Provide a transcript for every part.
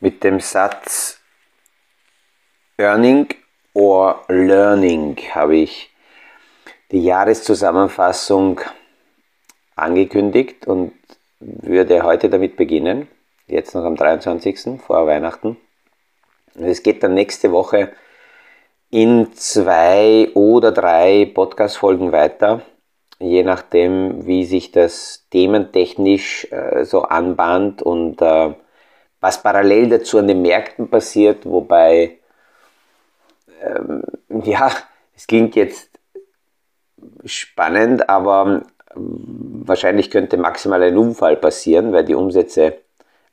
mit dem Satz Earning or Learning habe ich die Jahreszusammenfassung angekündigt und würde heute damit beginnen, jetzt noch am 23. vor Weihnachten. Es geht dann nächste Woche in zwei oder drei Podcast-Folgen weiter, je nachdem, wie sich das thementechnisch äh, so anbahnt und äh, was parallel dazu an den Märkten passiert, wobei, ähm, ja, es klingt jetzt spannend, aber wahrscheinlich könnte maximal ein Unfall passieren, weil die Umsätze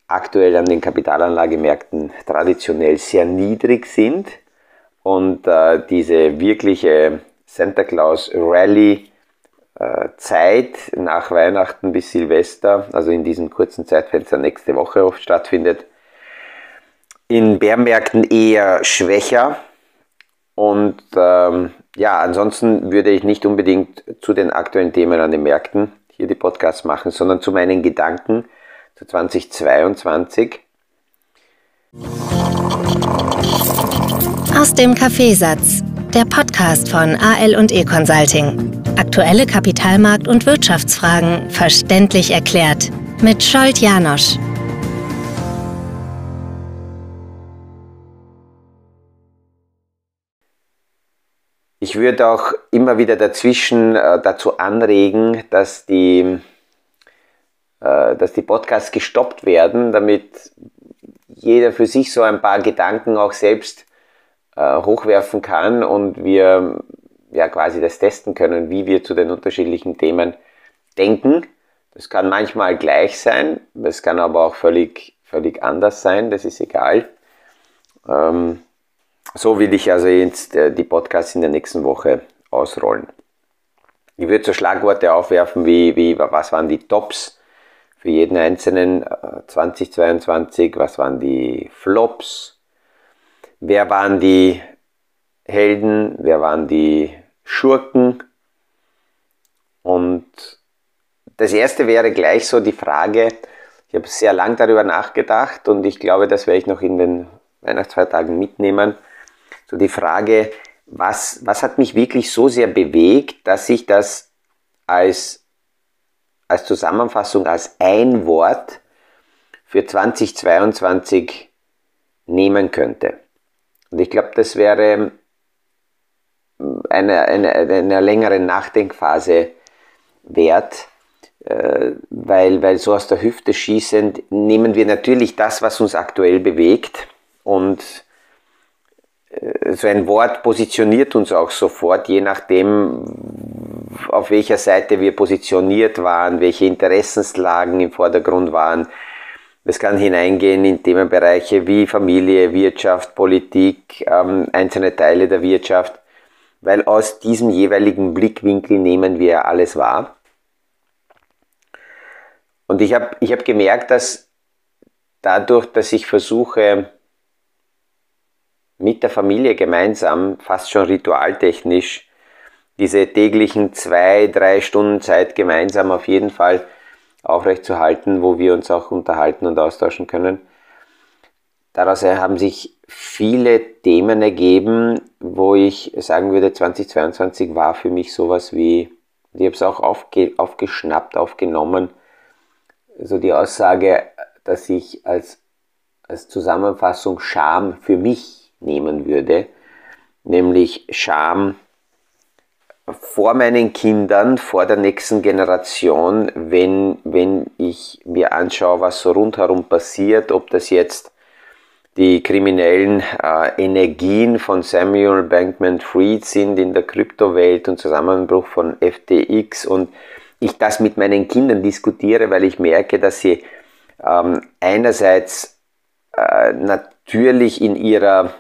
aktuell an den Kapitalanlagemärkten traditionell sehr niedrig sind. Und äh, diese wirkliche Santa Claus Rally äh, Zeit nach Weihnachten bis Silvester, also in diesem kurzen Zeitfenster nächste Woche oft stattfindet, in Bärmärkten eher schwächer. Und ähm, ja, ansonsten würde ich nicht unbedingt zu den aktuellen Themen an den Märkten hier die Podcasts machen, sondern zu meinen Gedanken zu 2022. Aus dem Kaffeesatz, der Podcast von AL und E Consulting. Aktuelle Kapitalmarkt- und Wirtschaftsfragen verständlich erklärt mit Scholt Janosch. Ich würde auch immer wieder dazwischen äh, dazu anregen, dass die, äh, dass die Podcasts gestoppt werden, damit jeder für sich so ein paar Gedanken auch selbst äh, hochwerfen kann und wir ja quasi das testen können, wie wir zu den unterschiedlichen Themen denken. Das kann manchmal gleich sein, es kann aber auch völlig, völlig anders sein, das ist egal. Ähm, so will ich also jetzt äh, die Podcasts in der nächsten Woche ausrollen. Ich würde so Schlagworte aufwerfen wie, wie was waren die Tops für jeden einzelnen 2022, äh, was waren die Flops, wer waren die Helden, wer waren die Schurken. Und das erste wäre gleich so die Frage, ich habe sehr lang darüber nachgedacht und ich glaube, das werde ich noch in den Weihnachtsfeiertagen mitnehmen. So die Frage, was, was hat mich wirklich so sehr bewegt, dass ich das als, als Zusammenfassung, als ein Wort für 2022 nehmen könnte. Und ich glaube, das wäre eine, eine, eine längere Nachdenkphase wert, äh, weil, weil so aus der Hüfte schießend nehmen wir natürlich das, was uns aktuell bewegt und so ein Wort positioniert uns auch sofort, je nachdem, auf welcher Seite wir positioniert waren, welche Interessenslagen im Vordergrund waren. Es kann hineingehen in Themenbereiche wie Familie, Wirtschaft, Politik, ähm, einzelne Teile der Wirtschaft weil aus diesem jeweiligen Blickwinkel nehmen wir alles wahr. Und ich habe ich hab gemerkt, dass dadurch, dass ich versuche, mit der Familie gemeinsam, fast schon ritualtechnisch, diese täglichen zwei, drei Stunden Zeit gemeinsam auf jeden Fall aufrechtzuerhalten, wo wir uns auch unterhalten und austauschen können. Daraus haben sich viele Themen ergeben, wo ich sagen würde, 2022 war für mich sowas wie, ich habe es auch aufge, aufgeschnappt, aufgenommen, so die Aussage, dass ich als, als Zusammenfassung Scham für mich nehmen würde, nämlich Scham vor meinen Kindern, vor der nächsten Generation, wenn, wenn ich mir anschaue, was so rundherum passiert, ob das jetzt die kriminellen äh, Energien von Samuel Bankman Fried sind in der Kryptowelt und Zusammenbruch von FTX und ich das mit meinen Kindern diskutiere, weil ich merke, dass sie ähm, einerseits äh, natürlich in ihrer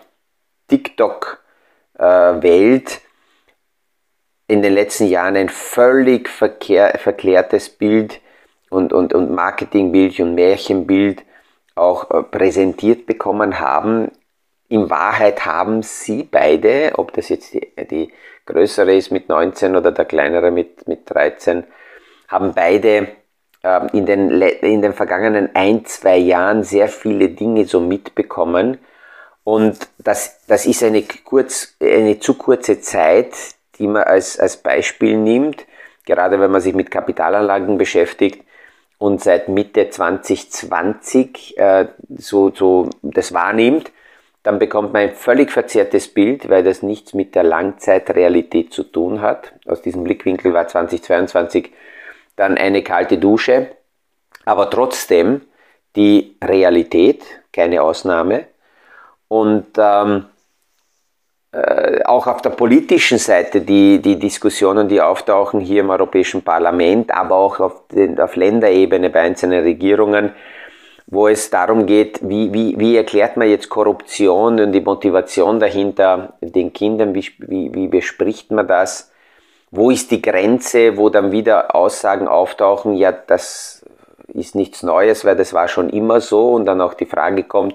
TikTok-Welt äh, in den letzten Jahren ein völlig verkehr, verklärtes Bild und, und, und Marketingbild und Märchenbild auch äh, präsentiert bekommen haben. In Wahrheit haben sie beide, ob das jetzt die, die größere ist mit 19 oder der kleinere mit, mit 13, haben beide äh, in, den, in den vergangenen ein, zwei Jahren sehr viele Dinge so mitbekommen. Und das, das ist eine, kurz, eine zu kurze Zeit, die man als, als Beispiel nimmt, gerade wenn man sich mit Kapitalanlagen beschäftigt und seit Mitte 2020 äh, so, so das wahrnimmt, dann bekommt man ein völlig verzerrtes Bild, weil das nichts mit der Langzeitrealität zu tun hat. Aus diesem Blickwinkel war 2022 dann eine kalte Dusche, aber trotzdem die Realität, keine Ausnahme. Und ähm, äh, auch auf der politischen Seite die, die Diskussionen, die auftauchen hier im Europäischen Parlament, aber auch auf, den, auf Länderebene bei einzelnen Regierungen, wo es darum geht, wie, wie, wie erklärt man jetzt Korruption und die Motivation dahinter den Kindern, wie, wie, wie bespricht man das, wo ist die Grenze, wo dann wieder Aussagen auftauchen, ja, das ist nichts Neues, weil das war schon immer so und dann auch die Frage kommt,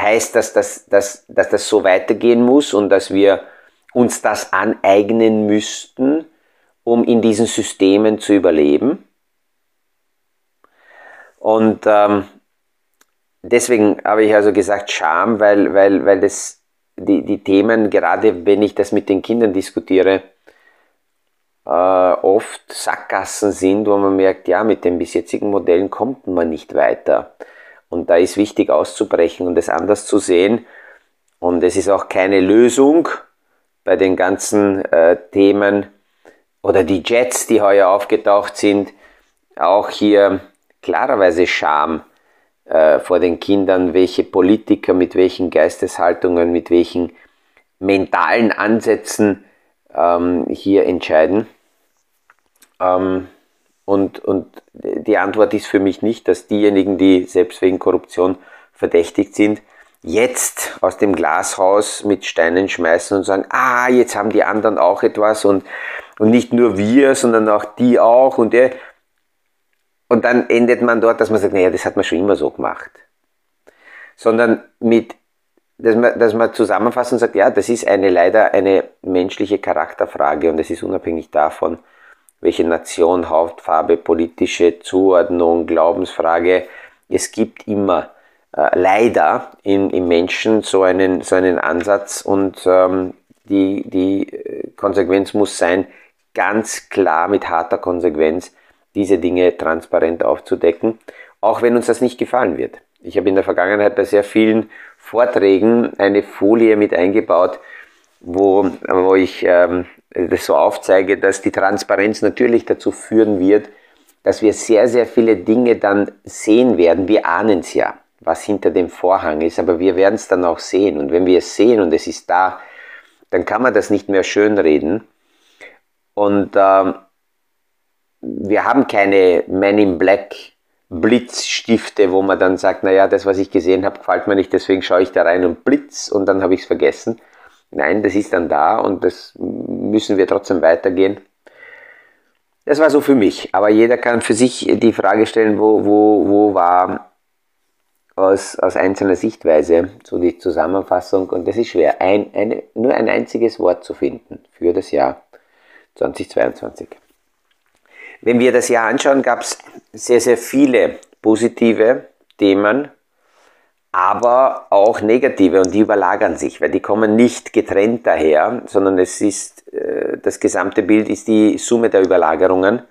heißt das, dass, dass, dass das so weitergehen muss und dass wir uns das aneignen müssten, um in diesen Systemen zu überleben. Und ähm, deswegen habe ich also gesagt Scham, weil, weil, weil das die, die Themen, gerade wenn ich das mit den Kindern diskutiere, äh, oft Sackgassen sind, wo man merkt, ja, mit den bis jetzigen Modellen kommt man nicht weiter. Und da ist wichtig auszubrechen und es anders zu sehen. Und es ist auch keine Lösung bei den ganzen äh, Themen oder die Jets, die heuer aufgetaucht sind. Auch hier klarerweise Scham äh, vor den Kindern, welche Politiker mit welchen Geisteshaltungen, mit welchen mentalen Ansätzen ähm, hier entscheiden. Ähm, und, und die Antwort ist für mich nicht, dass diejenigen, die selbst wegen Korruption verdächtigt sind, jetzt aus dem Glashaus mit Steinen schmeißen und sagen, ah, jetzt haben die anderen auch etwas und, und nicht nur wir, sondern auch die auch und der. Und dann endet man dort, dass man sagt, naja, das hat man schon immer so gemacht. Sondern mit, dass man, dass man zusammenfasst und sagt, ja, das ist eine leider eine menschliche Charakterfrage und es ist unabhängig davon, welche Nation, Hauptfarbe, politische Zuordnung, Glaubensfrage. Es gibt immer äh, leider in, im Menschen so einen, so einen Ansatz und ähm, die, die äh, Konsequenz muss sein, ganz klar mit harter Konsequenz diese Dinge transparent aufzudecken, auch wenn uns das nicht gefallen wird. Ich habe in der Vergangenheit bei sehr vielen Vorträgen eine Folie mit eingebaut, wo, wo ich ähm, das so aufzeige, dass die Transparenz natürlich dazu führen wird, dass wir sehr, sehr viele Dinge dann sehen werden. Wir ahnen es ja, was hinter dem Vorhang ist, aber wir werden es dann auch sehen. Und wenn wir es sehen und es ist da, dann kann man das nicht mehr schönreden. Und ähm, wir haben keine Men in Black Blitzstifte, wo man dann sagt, naja, das, was ich gesehen habe, gefällt mir nicht, deswegen schaue ich da rein und blitz und dann habe ich es vergessen. Nein, das ist dann da und das müssen wir trotzdem weitergehen. Das war so für mich. Aber jeder kann für sich die Frage stellen, wo, wo, wo war aus, aus einzelner Sichtweise so die Zusammenfassung. Und das ist schwer, ein, eine, nur ein einziges Wort zu finden für das Jahr 2022. Wenn wir das Jahr anschauen, gab es sehr, sehr viele positive Themen aber auch negative und die überlagern sich, weil die kommen nicht getrennt daher, sondern es ist, äh, das gesamte Bild ist die Summe der Überlagerungen.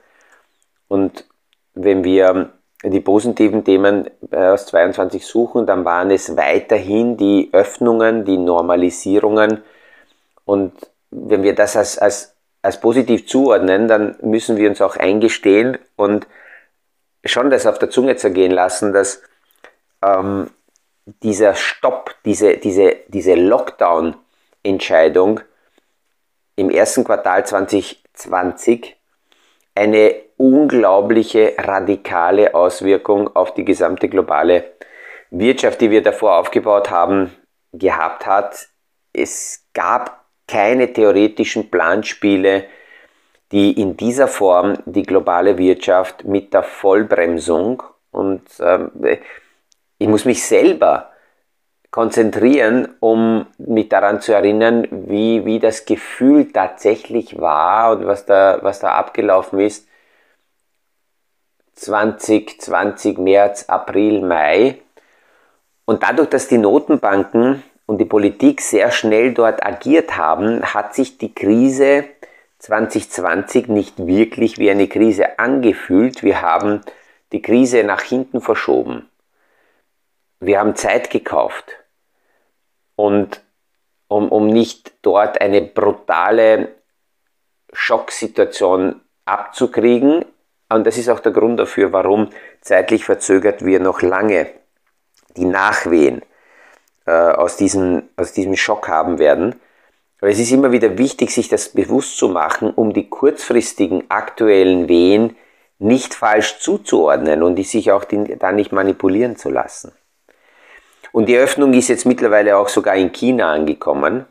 Und wenn wir die positiven Themen aus 22 suchen, dann waren es weiterhin die Öffnungen, die Normalisierungen. Und wenn wir das als, als, als positiv zuordnen, dann müssen wir uns auch eingestehen und schon das auf der Zunge zergehen lassen, dass ähm, dieser Stopp, diese, diese, diese Lockdown-Entscheidung im ersten Quartal 2020 eine unglaubliche radikale Auswirkung auf die gesamte globale Wirtschaft, die wir davor aufgebaut haben, gehabt hat. Es gab keine theoretischen Planspiele, die in dieser Form die globale Wirtschaft mit der Vollbremsung und ähm, ich muss mich selber konzentrieren, um mich daran zu erinnern, wie, wie das Gefühl tatsächlich war und was da, was da abgelaufen ist. 2020, März, April, Mai. Und dadurch, dass die Notenbanken und die Politik sehr schnell dort agiert haben, hat sich die Krise 2020 nicht wirklich wie eine Krise angefühlt. Wir haben die Krise nach hinten verschoben. Wir haben Zeit gekauft. Und um, um nicht dort eine brutale Schocksituation abzukriegen. Und das ist auch der Grund dafür, warum zeitlich verzögert wir noch lange die Nachwehen äh, aus, diesem, aus diesem Schock haben werden. Aber es ist immer wieder wichtig, sich das bewusst zu machen, um die kurzfristigen aktuellen Wehen nicht falsch zuzuordnen und sich auch da nicht manipulieren zu lassen. Und die Öffnung ist jetzt mittlerweile auch sogar in China angekommen.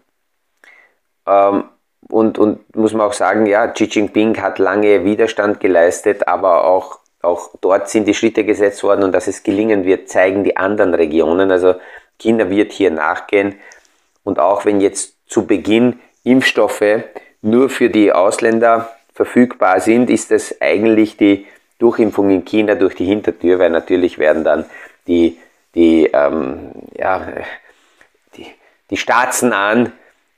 Ähm, und, und muss man auch sagen, ja, Xi Jinping hat lange Widerstand geleistet, aber auch, auch dort sind die Schritte gesetzt worden und dass es gelingen wird, zeigen die anderen Regionen. Also China wird hier nachgehen. Und auch wenn jetzt zu Beginn Impfstoffe nur für die Ausländer verfügbar sind, ist das eigentlich die Durchimpfung in China durch die Hintertür, weil natürlich werden dann die, die, ähm, ja, die, die staatsnahen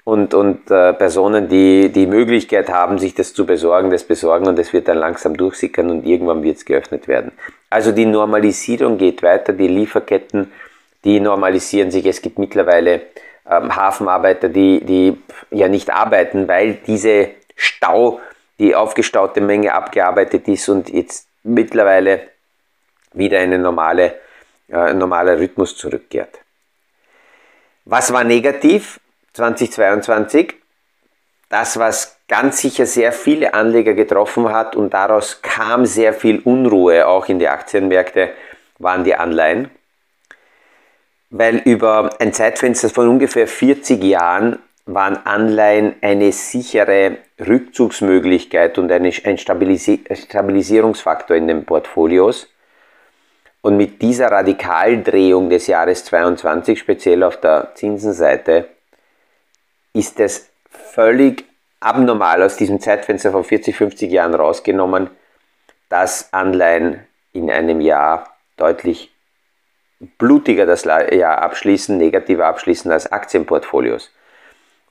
und, und äh, Personen, die die Möglichkeit haben, sich das zu besorgen, das besorgen und es wird dann langsam durchsickern und irgendwann wird es geöffnet werden. Also die Normalisierung geht weiter, die Lieferketten, die normalisieren sich. Es gibt mittlerweile ähm, Hafenarbeiter, die, die ja nicht arbeiten, weil diese Stau, die aufgestaute Menge abgearbeitet ist und jetzt mittlerweile wieder eine normale, äh, ein normaler Rhythmus zurückkehrt. Was war negativ? 2022. Das, was ganz sicher sehr viele Anleger getroffen hat und daraus kam sehr viel Unruhe auch in die Aktienmärkte, waren die Anleihen. Weil über ein Zeitfenster von ungefähr 40 Jahren waren Anleihen eine sichere Rückzugsmöglichkeit und ein Stabilisierungsfaktor in den Portfolios. Und mit dieser Radikaldrehung des Jahres 2022, speziell auf der Zinsenseite, ist es völlig abnormal aus diesem Zeitfenster von 40, 50 Jahren rausgenommen, dass Anleihen in einem Jahr deutlich blutiger das Jahr abschließen, negativer abschließen als Aktienportfolios.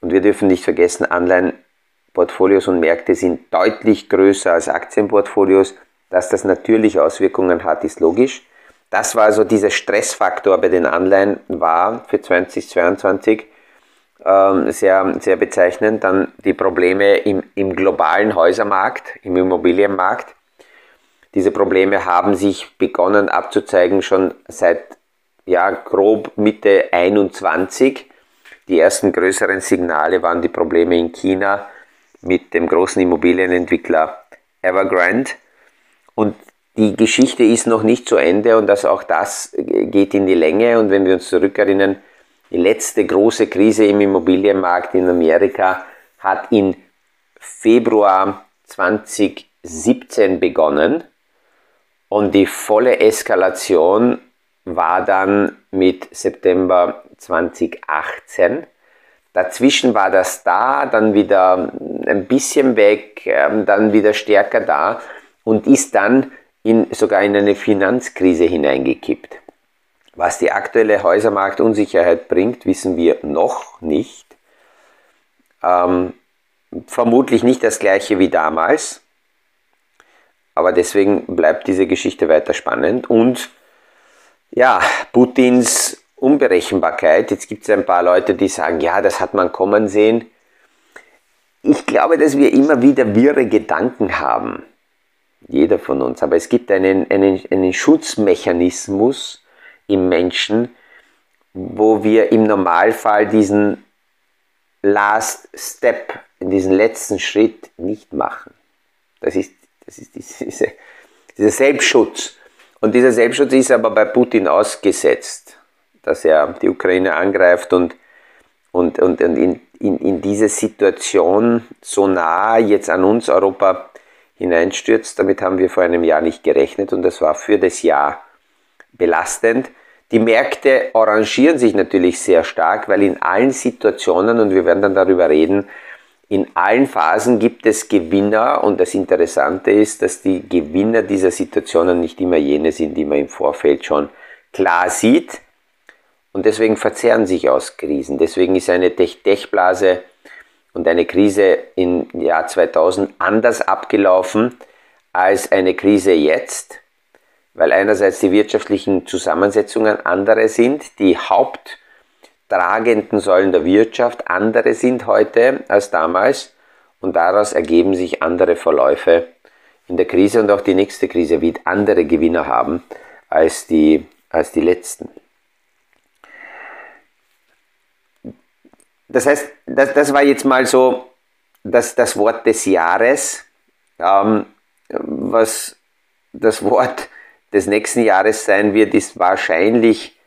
Und wir dürfen nicht vergessen, Anleihenportfolios und Märkte sind deutlich größer als Aktienportfolios. Dass das natürlich Auswirkungen hat, ist logisch. Das war also dieser Stressfaktor bei den Anleihen war für 2022 ähm, sehr, sehr bezeichnend. Dann die Probleme im, im globalen Häusermarkt, im Immobilienmarkt. Diese Probleme haben sich begonnen abzuzeigen schon seit ja, grob Mitte 21. Die ersten größeren Signale waren die Probleme in China mit dem großen Immobilienentwickler Evergrande. Und die Geschichte ist noch nicht zu Ende und also auch das geht in die Länge. Und wenn wir uns zurückerinnern, die letzte große Krise im Immobilienmarkt in Amerika hat in Februar 2017 begonnen und die volle Eskalation war dann mit September 2018. Dazwischen war das da, dann wieder ein bisschen weg, ähm, dann wieder stärker da und ist dann in, sogar in eine Finanzkrise hineingekippt. Was die aktuelle Häusermarktunsicherheit bringt, wissen wir noch nicht. Ähm, vermutlich nicht das gleiche wie damals, aber deswegen bleibt diese Geschichte weiter spannend. Und ja, Putins Unberechenbarkeit. Jetzt gibt es ein paar Leute, die sagen, ja, das hat man kommen sehen. Ich glaube, dass wir immer wieder wirre Gedanken haben. Jeder von uns. Aber es gibt einen, einen, einen Schutzmechanismus, im Menschen, wo wir im Normalfall diesen Last Step, diesen letzten Schritt nicht machen. Das ist, das ist diese, dieser Selbstschutz. Und dieser Selbstschutz ist aber bei Putin ausgesetzt, dass er die Ukraine angreift und, und, und, und in, in, in diese Situation so nah jetzt an uns Europa hineinstürzt. Damit haben wir vor einem Jahr nicht gerechnet und das war für das Jahr belastend. Die Märkte arrangieren sich natürlich sehr stark, weil in allen Situationen, und wir werden dann darüber reden, in allen Phasen gibt es Gewinner und das Interessante ist, dass die Gewinner dieser Situationen nicht immer jene sind, die man im Vorfeld schon klar sieht. Und deswegen verzehren sich aus Krisen. Deswegen ist eine Tech-Blase und eine Krise im Jahr 2000 anders abgelaufen als eine Krise jetzt, weil einerseits die wirtschaftlichen Zusammensetzungen andere sind, die Haupt- tragenden Säulen der Wirtschaft andere sind heute als damals und daraus ergeben sich andere Verläufe in der Krise und auch die nächste Krise wird andere Gewinner haben als die, als die letzten. Das heißt, das, das war jetzt mal so das, das Wort des Jahres. Ähm, was das Wort des nächsten Jahres sein wird, ist wahrscheinlich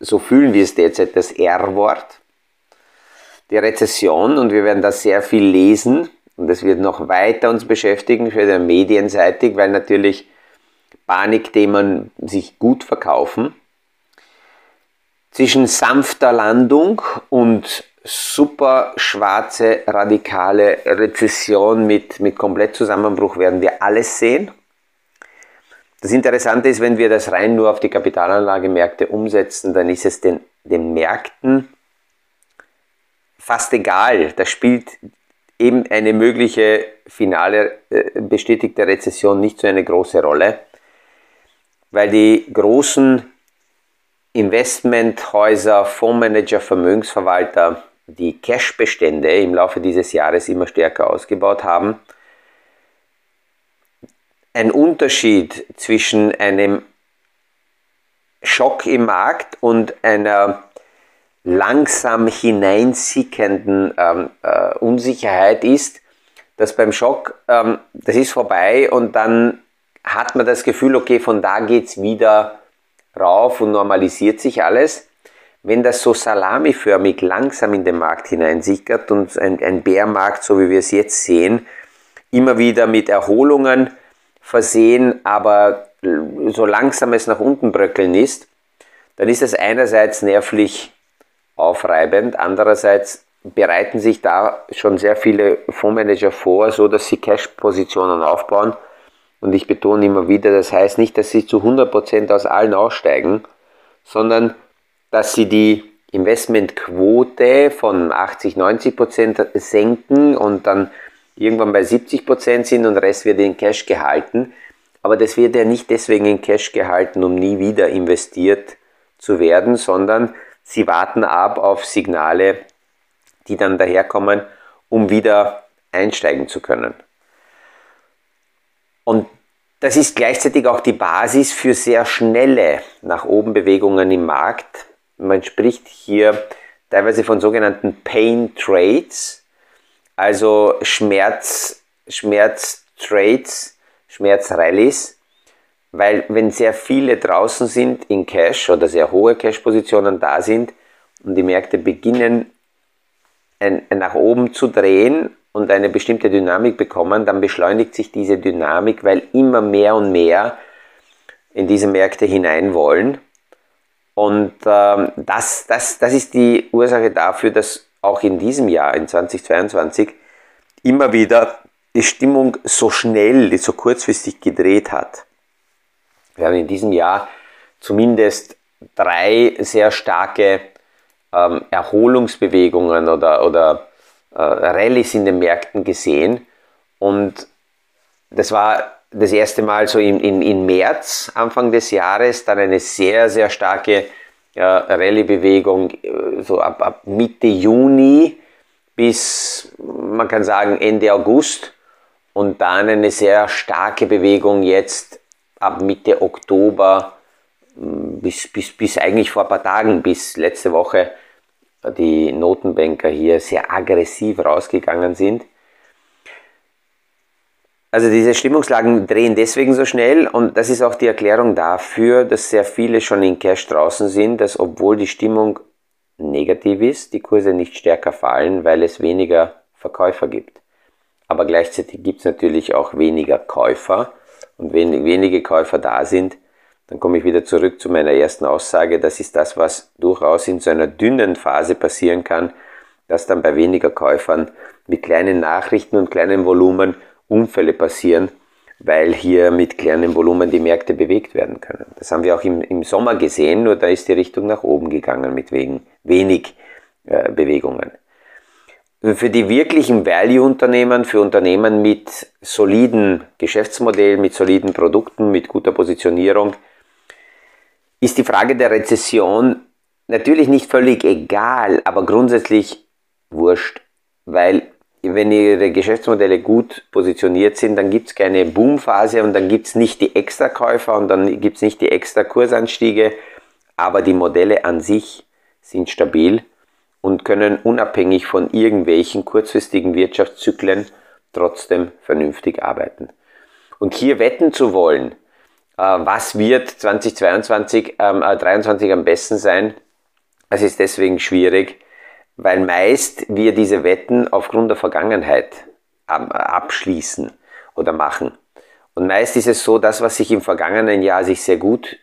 so fühlen wir es derzeit, das R-Wort, die Rezession und wir werden da sehr viel lesen und das wird noch weiter uns beschäftigen, für medienseitig, weil natürlich Panikthemen sich gut verkaufen. Zwischen sanfter Landung und super schwarze, radikale Rezession mit, mit Komplettzusammenbruch werden wir alles sehen. Das Interessante ist, wenn wir das rein nur auf die Kapitalanlagemärkte umsetzen, dann ist es den, den Märkten fast egal. Da spielt eben eine mögliche finale äh, bestätigte Rezession nicht so eine große Rolle, weil die großen Investmenthäuser, Fondsmanager, Vermögensverwalter die Cashbestände im Laufe dieses Jahres immer stärker ausgebaut haben ein Unterschied zwischen einem Schock im Markt und einer langsam hineinsickenden ähm, äh, Unsicherheit ist, dass beim Schock, ähm, das ist vorbei und dann hat man das Gefühl, okay, von da geht es wieder rauf und normalisiert sich alles. Wenn das so salamiförmig langsam in den Markt hineinsickert und ein, ein Bärmarkt, so wie wir es jetzt sehen, immer wieder mit Erholungen versehen, aber so langsam es nach unten bröckeln ist, dann ist es einerseits nervlich aufreibend, andererseits bereiten sich da schon sehr viele Fondsmanager vor, so dass sie Cash-Positionen aufbauen. Und ich betone immer wieder, das heißt nicht, dass sie zu 100% aus allen aussteigen, sondern dass sie die Investmentquote von 80, 90% senken und dann irgendwann bei 70% sind und der Rest wird in Cash gehalten. Aber das wird ja nicht deswegen in Cash gehalten, um nie wieder investiert zu werden, sondern sie warten ab auf Signale, die dann daherkommen, um wieder einsteigen zu können. Und das ist gleichzeitig auch die Basis für sehr schnelle nach oben Bewegungen im Markt. Man spricht hier teilweise von sogenannten Pain Trades also Schmerz, Schmerztrades, Schmerzrallies, weil wenn sehr viele draußen sind in Cash oder sehr hohe Cash-Positionen da sind und die Märkte beginnen ein, ein nach oben zu drehen und eine bestimmte Dynamik bekommen, dann beschleunigt sich diese Dynamik, weil immer mehr und mehr in diese Märkte hinein wollen. Und ähm, das, das, das ist die Ursache dafür, dass auch in diesem Jahr, in 2022, immer wieder die Stimmung so schnell, so kurzfristig gedreht hat. Wir haben in diesem Jahr zumindest drei sehr starke ähm, Erholungsbewegungen oder, oder äh, Rallyes in den Märkten gesehen. Und das war das erste Mal so im, im, im März, Anfang des Jahres, dann eine sehr, sehr starke ja, Rallye-Bewegung äh, so ab, ab Mitte Juni bis, man kann sagen, Ende August und dann eine sehr starke Bewegung jetzt ab Mitte Oktober mm, bis, bis, bis eigentlich vor ein paar Tagen, bis letzte Woche die Notenbanker hier sehr aggressiv rausgegangen sind. Also diese Stimmungslagen drehen deswegen so schnell und das ist auch die Erklärung dafür, dass sehr viele schon in Cash draußen sind, dass obwohl die Stimmung negativ ist, die Kurse nicht stärker fallen, weil es weniger Verkäufer gibt. Aber gleichzeitig gibt es natürlich auch weniger Käufer und wenn wenige Käufer da sind, dann komme ich wieder zurück zu meiner ersten Aussage. Das ist das, was durchaus in so einer dünnen Phase passieren kann, dass dann bei weniger Käufern mit kleinen Nachrichten und kleinen Volumen Unfälle passieren, weil hier mit kleinen Volumen die Märkte bewegt werden können. Das haben wir auch im, im Sommer gesehen, nur da ist die Richtung nach oben gegangen mit wegen, wenig äh, Bewegungen. Für die wirklichen Value-Unternehmen, für Unternehmen mit soliden Geschäftsmodellen, mit soliden Produkten, mit guter Positionierung, ist die Frage der Rezession natürlich nicht völlig egal, aber grundsätzlich wurscht, weil wenn Ihre Geschäftsmodelle gut positioniert sind, dann gibt es keine Boomphase und dann gibt es nicht die Extrakäufer und dann gibt es nicht die extra Kursanstiege, aber die Modelle an sich sind stabil und können unabhängig von irgendwelchen kurzfristigen Wirtschaftszyklen trotzdem vernünftig arbeiten. Und hier wetten zu wollen, äh, was wird 2022, ähm, äh, 23 am besten sein, das ist deswegen schwierig, weil meist wir diese Wetten aufgrund der Vergangenheit abschließen oder machen. Und meist ist es so, das, was sich im vergangenen Jahr sich sehr gut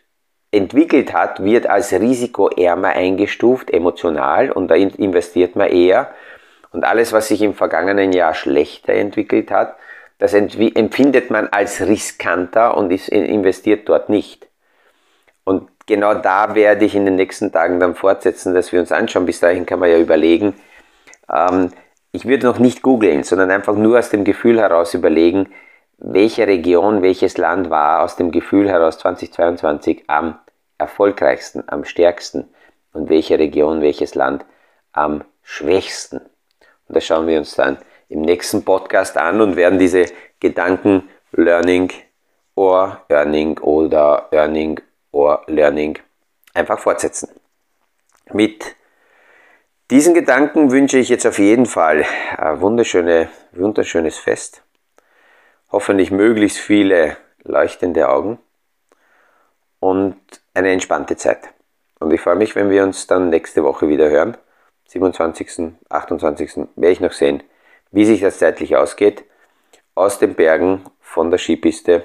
entwickelt hat, wird als risikoärmer eingestuft, emotional, und da investiert man eher. Und alles, was sich im vergangenen Jahr schlechter entwickelt hat, das empfindet man als riskanter und investiert dort nicht. Genau da werde ich in den nächsten Tagen dann fortsetzen, dass wir uns anschauen. Bis dahin kann man ja überlegen. Ähm, ich würde noch nicht googeln, sondern einfach nur aus dem Gefühl heraus überlegen, welche Region, welches Land war aus dem Gefühl heraus 2022 am erfolgreichsten, am stärksten und welche Region, welches Land am schwächsten. Und das schauen wir uns dann im nächsten Podcast an und werden diese Gedanken Learning or Earning oder Earning or Learning einfach fortsetzen. Mit diesen Gedanken wünsche ich jetzt auf jeden Fall ein wunderschöne, wunderschönes Fest. Hoffentlich möglichst viele leuchtende Augen und eine entspannte Zeit. Und ich freue mich, wenn wir uns dann nächste Woche wieder hören. 27., 28. werde ich noch sehen, wie sich das zeitlich ausgeht. Aus den Bergen, von der Skipiste.